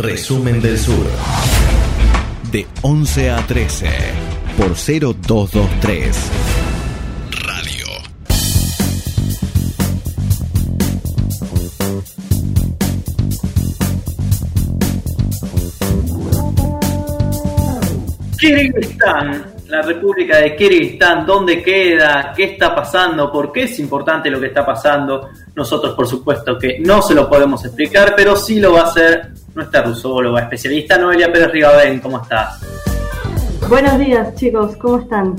Resumen del Sur. De 11 a 13 por 0223. Radio. Kirguistán, la República de Kirguistán, ¿dónde queda? ¿Qué está pasando? ¿Por qué es importante lo que está pasando? Nosotros, por supuesto, que no se lo podemos explicar, pero sí lo va a hacer nuestra rusóloga especialista Noelia Pérez Ribabén. ¿Cómo estás? Buenos días, chicos, ¿cómo están?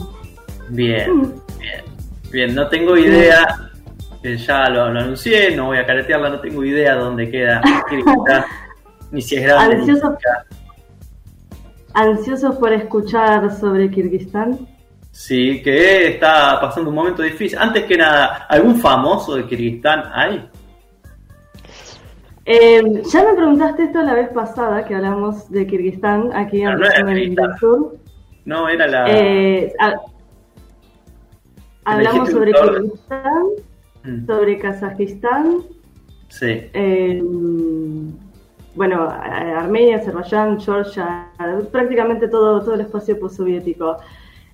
Bien, bien, bien. No tengo idea, eh, ya lo, lo anuncié, no voy a caretearla, no tengo idea dónde queda Kirguistán, ni si es grande. ni Ansioso. chica. ¿Ansiosos por escuchar sobre Kirguistán? Sí, que está pasando un momento difícil. Antes que nada, ¿algún famoso de Kirguistán hay? Eh, ya me preguntaste esto la vez pasada que hablamos de Kirguistán aquí en no del Sur. No, era la... Eh, ha- hablamos sobre. Kirguistán, Mm, sobre Kazajistán, Sí, eh, bueno, Armenia, Azerbaiyán, Georgia, prácticamente todo, todo el espacio postsoviético.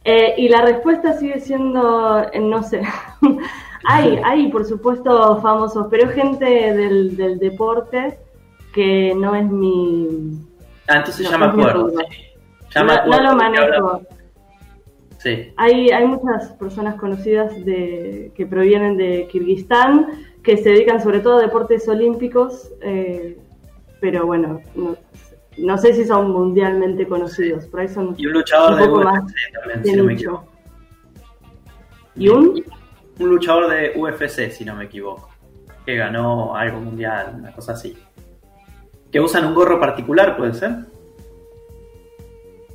Eh, y la respuesta sigue siendo, eh, no sé, hay, hay por supuesto famosos, pero gente del, del deporte que no es mi... Ah, entonces No, ya me acuerdo. rubro. sí. Ya me no, acuerdo. no lo manejo. Sí, Hay, hay muchas personas conocidas de, que provienen de Kirguistán que se dedican sobre todo a deportes olímpicos, eh, pero bueno, no, no sé si son mundialmente conocidos, por ahí son y un luchador un de poco UFC más también, si no me nicho. equivoco. ¿Y un? Un luchador de UFC, si no me equivoco. Que ganó algo mundial, una cosa así. Que usan un gorro particular, ¿puede ser?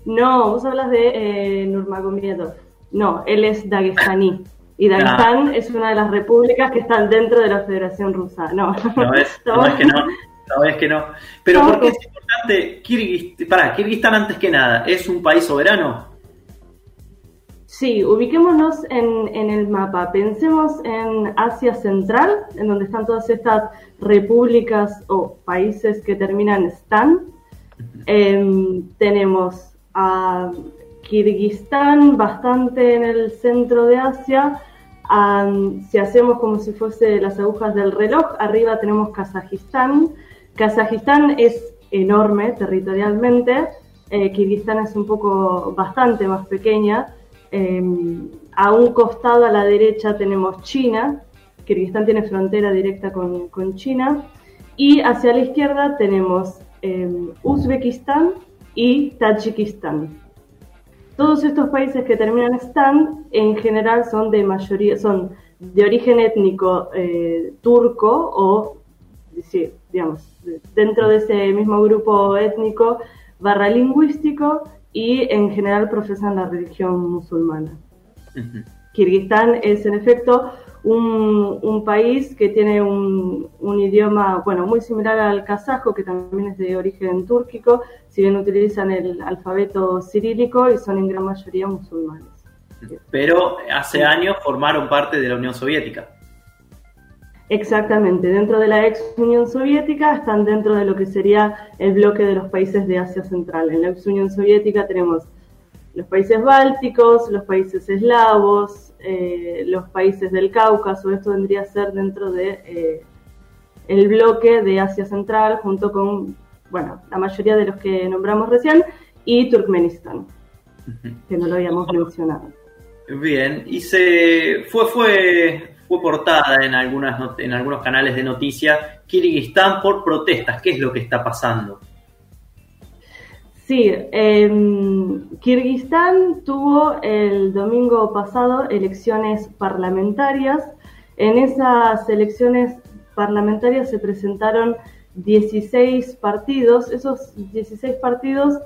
No, vos hablas de eh, Nurmagomedov. No, él es dagestaní. Y Dagestán es una de las repúblicas que están dentro de la Federación Rusa. No, No es, no es que no. No es que no. Pero ¿por qué es importante Kirguistán? Pará, Kirguistán antes que nada, ¿es un país soberano? Sí, ubiquémonos en, en el mapa. Pensemos en Asia Central, en donde están todas estas repúblicas o países que terminan Stan. Em, tenemos a Kirguistán bastante en el centro de Asia. Si hacemos como si fuese las agujas del reloj, arriba tenemos Kazajistán. Kazajistán es enorme territorialmente. Eh, Kirguistán es un poco bastante más pequeña. Eh, a un costado, a la derecha, tenemos China. Kirguistán tiene frontera directa con, China. Y hacia la izquierda tenemos eh, Uzbekistán y Tayikistán. Todos estos países que terminan Stan, en general, son de mayoría, son de origen étnico eh, turco o, sí, digamos, de- dentro de ese mismo grupo étnico barra lingüístico y en general profesan la religión musulmana. Kirguistán es en efecto un, un país que tiene un, un idioma, bueno, muy similar al kazajo, que también es de origen túrquico, si bien utilizan el alfabeto cirílico y son en gran mayoría musulmanes. Pero hace años formaron parte de la Unión Soviética. Exactamente, dentro de la ex Unión Soviética están dentro de lo que sería el bloque de los países de Asia Central. En la ex Unión Soviética tenemos los países bálticos, los países eslavos, eh, los países del Cáucaso, esto vendría a ser dentro de eh, el bloque de Asia Central, junto con, bueno, la mayoría de los que nombramos recién, y Turkmenistán, que no lo habíamos mencionado. Bien, y se fue, fue, fue portada en, algunos canales de noticias Kirguistán por protestas. ¿Qué es lo que está pasando? Sí, em, Kirguistán tuvo el domingo pasado elecciones parlamentarias. En esas elecciones parlamentarias se presentaron 16 partidos. Esos 16 partidos,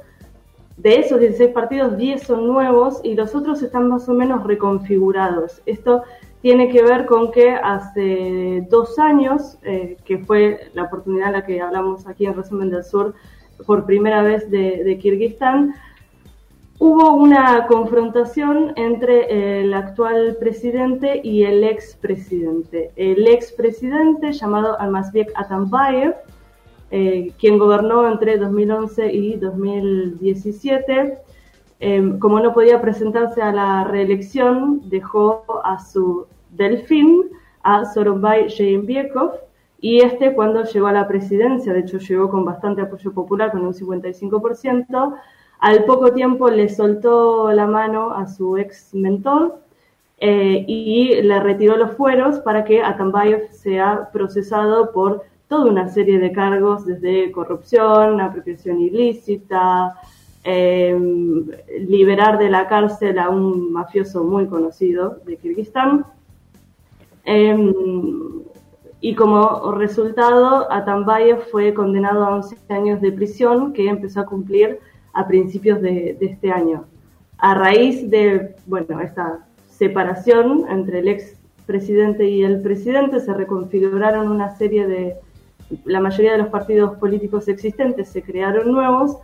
de esos 16 partidos, 10 son nuevos y los otros están más o menos reconfigurados. Esto tiene que ver con que hace dos años, eh, que fue la oportunidad en la que hablamos aquí en Resumen del Sur, por primera vez de, Kirguistán, hubo una confrontación entre el actual presidente y el expresidente. El expresidente, llamado Almazbek Atambayev, eh, quien gobernó entre 2011 y 2017. Em, como no podía presentarse a la reelección, dejó a su delfín, a Sorombay Jeenbiekov, y este cuando llegó a la presidencia, de hecho llegó con bastante apoyo popular, con un 55%, al poco tiempo le soltó la mano a su ex mentor eh, y le retiró los fueros para que Atambayev sea procesado por toda una serie de cargos, desde corrupción, apropiación ilícita, em, liberar de la cárcel a un mafioso muy conocido de Kirguistán. Em, y como resultado, Atambayev fue condenado a 11 años de prisión que empezó a cumplir a principios de, este año. A raíz de, bueno, esta separación entre el ex presidente y el presidente, se reconfiguraron una serie de, la mayoría de los partidos políticos existentes se crearon nuevos.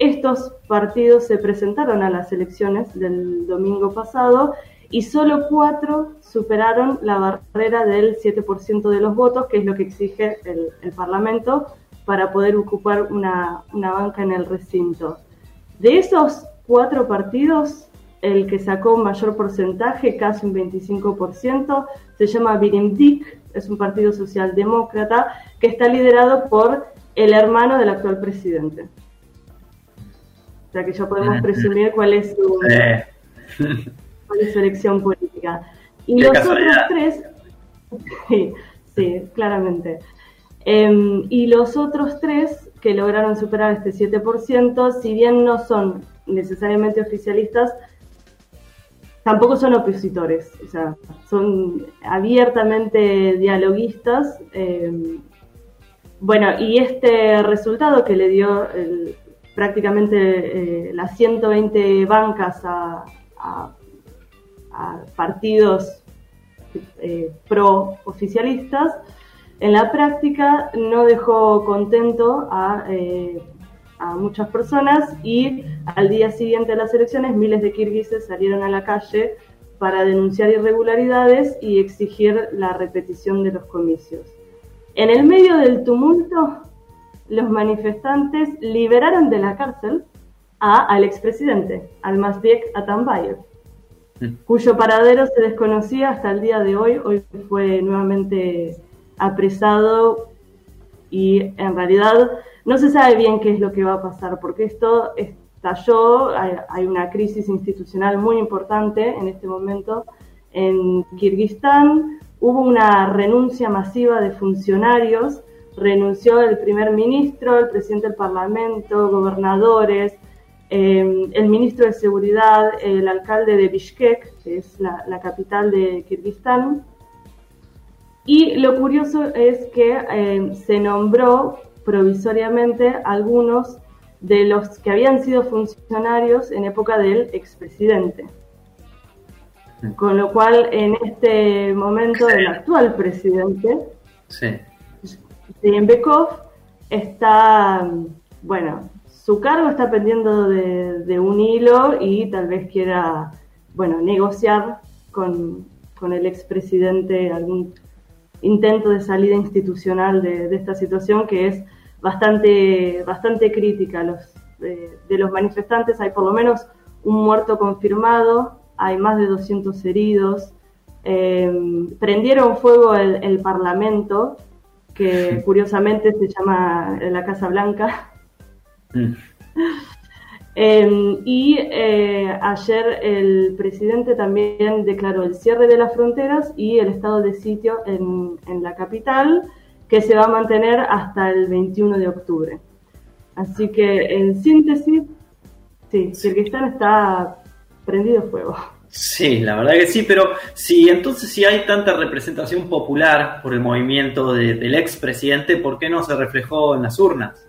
Estos partidos se presentaron a las elecciones del domingo pasado y solo cuatro superaron la barrera del 7% de los votos, que es lo que exige el, el Parlamento para poder ocupar una, una banca en el recinto. De esos cuatro partidos, el que sacó mayor porcentaje, casi un 25%, se llama Birindik, es un partido socialdemócrata que está liderado por el hermano del actual presidente. O sea que ya podemos presumir cuál es su, elección política. Y los otros tres, sí, claramente. Em, y los otros tres que lograron superar este 7%, si bien no son necesariamente oficialistas, tampoco son opositores, o sea, son abiertamente dialoguistas. Eh, bueno, y este resultado que le dio prácticamente eh, las 120 bancas a, partidos eh, pro-oficialistas, en la práctica no dejó contento eh, a, muchas personas y al día siguiente de las elecciones miles de kirguises salieron a la calle para denunciar irregularidades y exigir la repetición de los comicios. En el medio del tumulto, los manifestantes liberaron de la cárcel a, al expresidente, Almazbek Atambayev, mm. Cuyo paradero se desconocía hasta el día de hoy. Hoy fue nuevamente apresado y en realidad no se sabe bien qué es lo que va a pasar porque esto estalló, hay, una crisis institucional muy importante en este momento en Kirguistán, hubo una renuncia masiva de funcionarios, renunció el primer ministro, el presidente del parlamento, gobernadores, em, el ministro de Seguridad, el alcalde de Bishkek, que es la capital de Kirguistán, y lo curioso es que eh, se nombró provisoriamente algunos de los que habían sido funcionarios en época del expresidente. Con lo cual, en este momento, el actual presidente, sí. Bekov, está, bueno, su cargo está pendiendo de, de, un hilo y tal vez quiera, bueno, negociar con, con el expresidente algún intento de salida institucional de, esta situación que es bastante, bastante crítica. Los, eh, de los manifestantes hay por lo menos un muerto confirmado, hay más de 200 heridos. Eh, prendieron fuego el, Parlamento, que curiosamente se llama la Casa Blanca. Mm. Em, y eh, ayer el presidente también declaró el cierre de las fronteras y el estado de sitio en, la capital, que se va a mantener hasta el 21 de octubre. Así que, en síntesis, sí, Kirguistán está prendido fuego. Sí, la verdad que sí, pero si entonces si hay tanta representación popular por el movimiento del expresidente, ¿por qué no se reflejó en las urnas?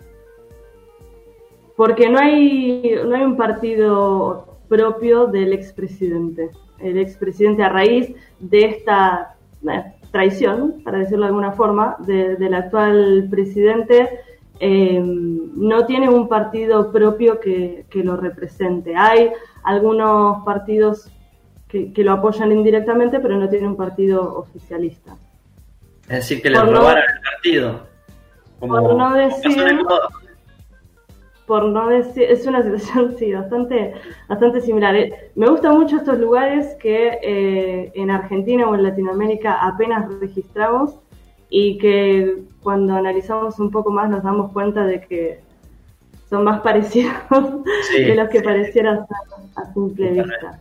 Porque no hay, no hay un partido propio del expresidente. El expresidente a raíz de esta eh, traición, para decirlo de alguna forma, del actual presidente, eh, no tiene un partido propio que, lo represente. Hay algunos partidos que, lo apoyan indirectamente, pero no tiene un partido oficialista. Es decir, que le robaron el partido. por no decir, por no decir, es una situación sí bastante, bastante similar. Eh, me gustan mucho estos lugares que eh, en Argentina o en Latinoamérica apenas registramos y que cuando analizamos un poco más nos damos cuenta de que son más parecidos de los que parecieran a simple vista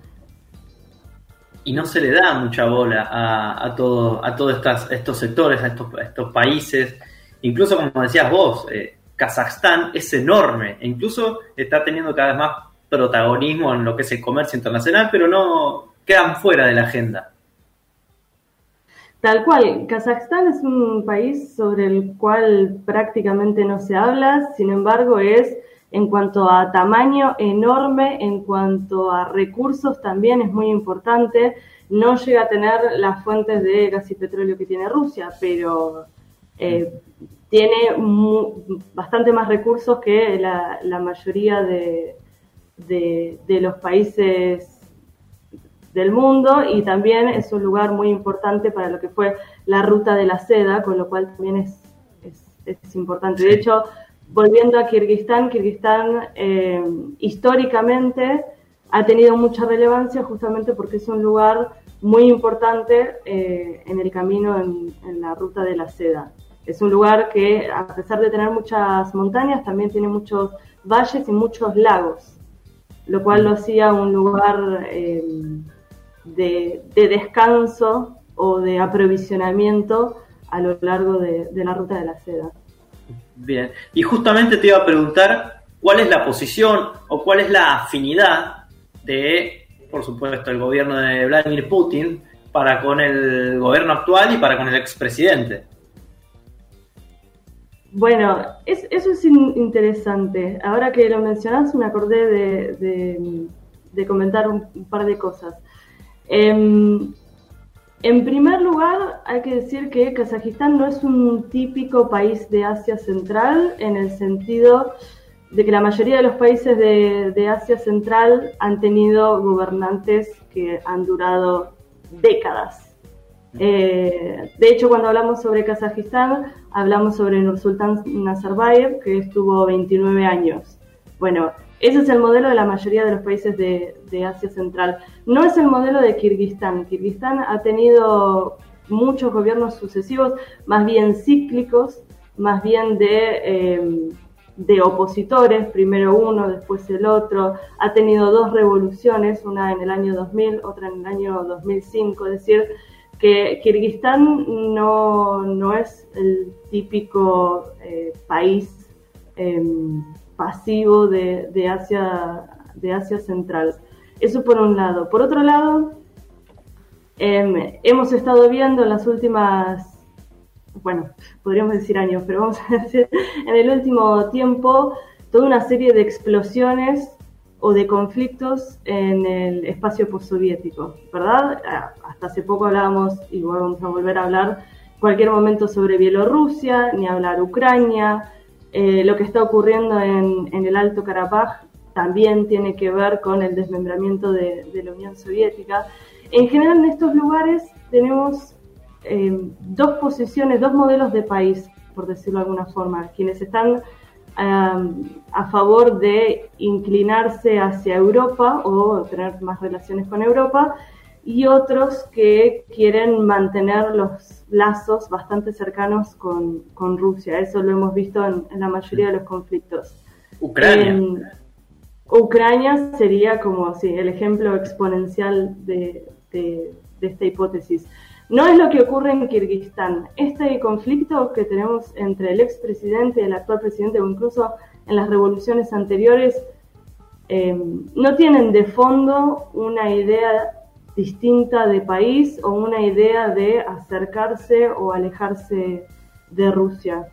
y no se le da mucha bola a, a todo, a todos estos sectores, a estos, estos países. Incluso como decías vos, eh, Kazajstán es enorme e incluso está teniendo cada vez más protagonismo en lo que es el comercio internacional, pero no quedan fuera de la agenda. Tal cual, Kazajstán es un país sobre el cual prácticamente no se habla, sin embargo es en cuanto a tamaño enorme, en cuanto a recursos también es muy importante. No llega a tener las fuentes de gas y petróleo que tiene Rusia, pero eh, tiene bastante más recursos que la, mayoría de, de, los países del mundo y también es un lugar muy importante para lo que fue la ruta de la seda, con lo cual también es, es importante. De hecho, volviendo a Kirguistán, Kirguistán eh, históricamente ha tenido mucha relevancia justamente porque es un lugar muy importante eh, en el camino en, la ruta de la seda. Es un lugar que, a pesar de tener muchas montañas, también tiene muchos valles y muchos lagos, lo cual lo hacía un lugar eh, de, descanso o de aprovisionamiento a lo largo de la ruta de la seda. Bien, y justamente te iba a preguntar cuál es la posición o cuál es la afinidad de, por supuesto, el gobierno de Vladimir Putin para con el gobierno actual y para con el expresidente. Bueno, eso es interesante. Ahora que lo mencionas, me acordé de, comentar un, par de cosas. Em, en primer lugar, hay que decir que Kazajistán no es un típico país de Asia Central en el sentido de que la mayoría de los países de, Asia Central han tenido gobernantes que han durado décadas. Eh, de hecho, cuando hablamos sobre Kazajistán, hablamos sobre Nursultan Nazarbayev, que estuvo 29 años. Bueno, ese es el modelo de la mayoría de los países de, Asia Central. No es el modelo de Kirguistán. Kirguistán ha tenido muchos gobiernos sucesivos, más bien cíclicos, más bien de, eh, de opositores, primero uno, después el otro. Ha tenido dos revoluciones, una en el año 2000, otra en el año 2005. Es decir, que Kirguistán no, no es el típico eh, país. Em, pasivo de, Asia, de Asia Central. Eso por un lado. Por otro lado, em, hemos estado viendo en las últimas, bueno, podríamos decir años, pero vamos a decir, en el último tiempo, toda una serie de explosiones o de conflictos en el espacio postsoviético, ¿verdad? Ah, hasta hace poco hablábamos, y vamos a volver a hablar cualquier momento sobre Bielorrusia, ni hablar Ucrania, eh, lo que está ocurriendo en, el Alto Karabaj también tiene que ver con el desmembramiento de, la Unión Soviética. En general, en estos lugares tenemos eh, dos posiciones, dos modelos de país, por decirlo de alguna forma, quienes están a favor de inclinarse hacia Europa o tener más relaciones con Europa y otros que quieren mantener los lazos bastante cercanos con, Rusia. Eso lo hemos visto en, la mayoría de los conflictos. Ucrania. Ucrania sería como sí, el ejemplo exponencial de, esta hipótesis. No es lo que ocurre en Kirguistán. Este conflicto que tenemos entre el expresidente y el actual presidente, o incluso en las revoluciones anteriores, eh, no tienen de fondo una idea distinta de país o una idea de acercarse o alejarse de Rusia.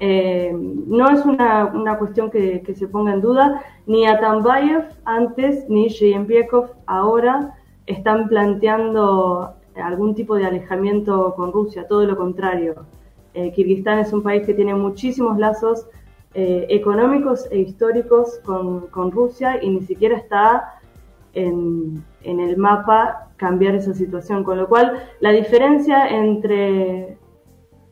Eh, no es una, cuestión que, se ponga en duda, ni Atambayev antes ni Sheyempiekov ahora están planteando algún tipo de alejamiento con Rusia, todo lo contrario. Eh, Kirguistán es un país que tiene muchísimos lazos eh, económicos e históricos con, con Rusia y ni siquiera está en, el mapa cambiar esa situación. Con lo cual, la diferencia entre,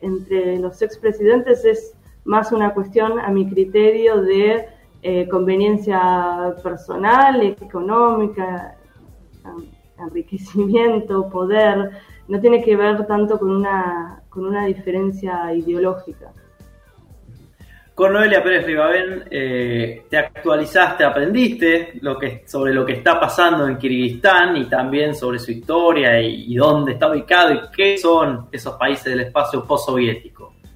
entre los expresidentes es más una cuestión, a mi criterio, de eh, conveniencia personal, económica, enriquecimiento, poder, no tiene que ver tanto con una, con una diferencia ideológica. Con Noelia Pérez Ribabén eh, te actualizaste, aprendiste sobre lo que está pasando en Kirguistán y también sobre su historia y, y dónde está ubicado y qué son esos países del espacio postsoviético.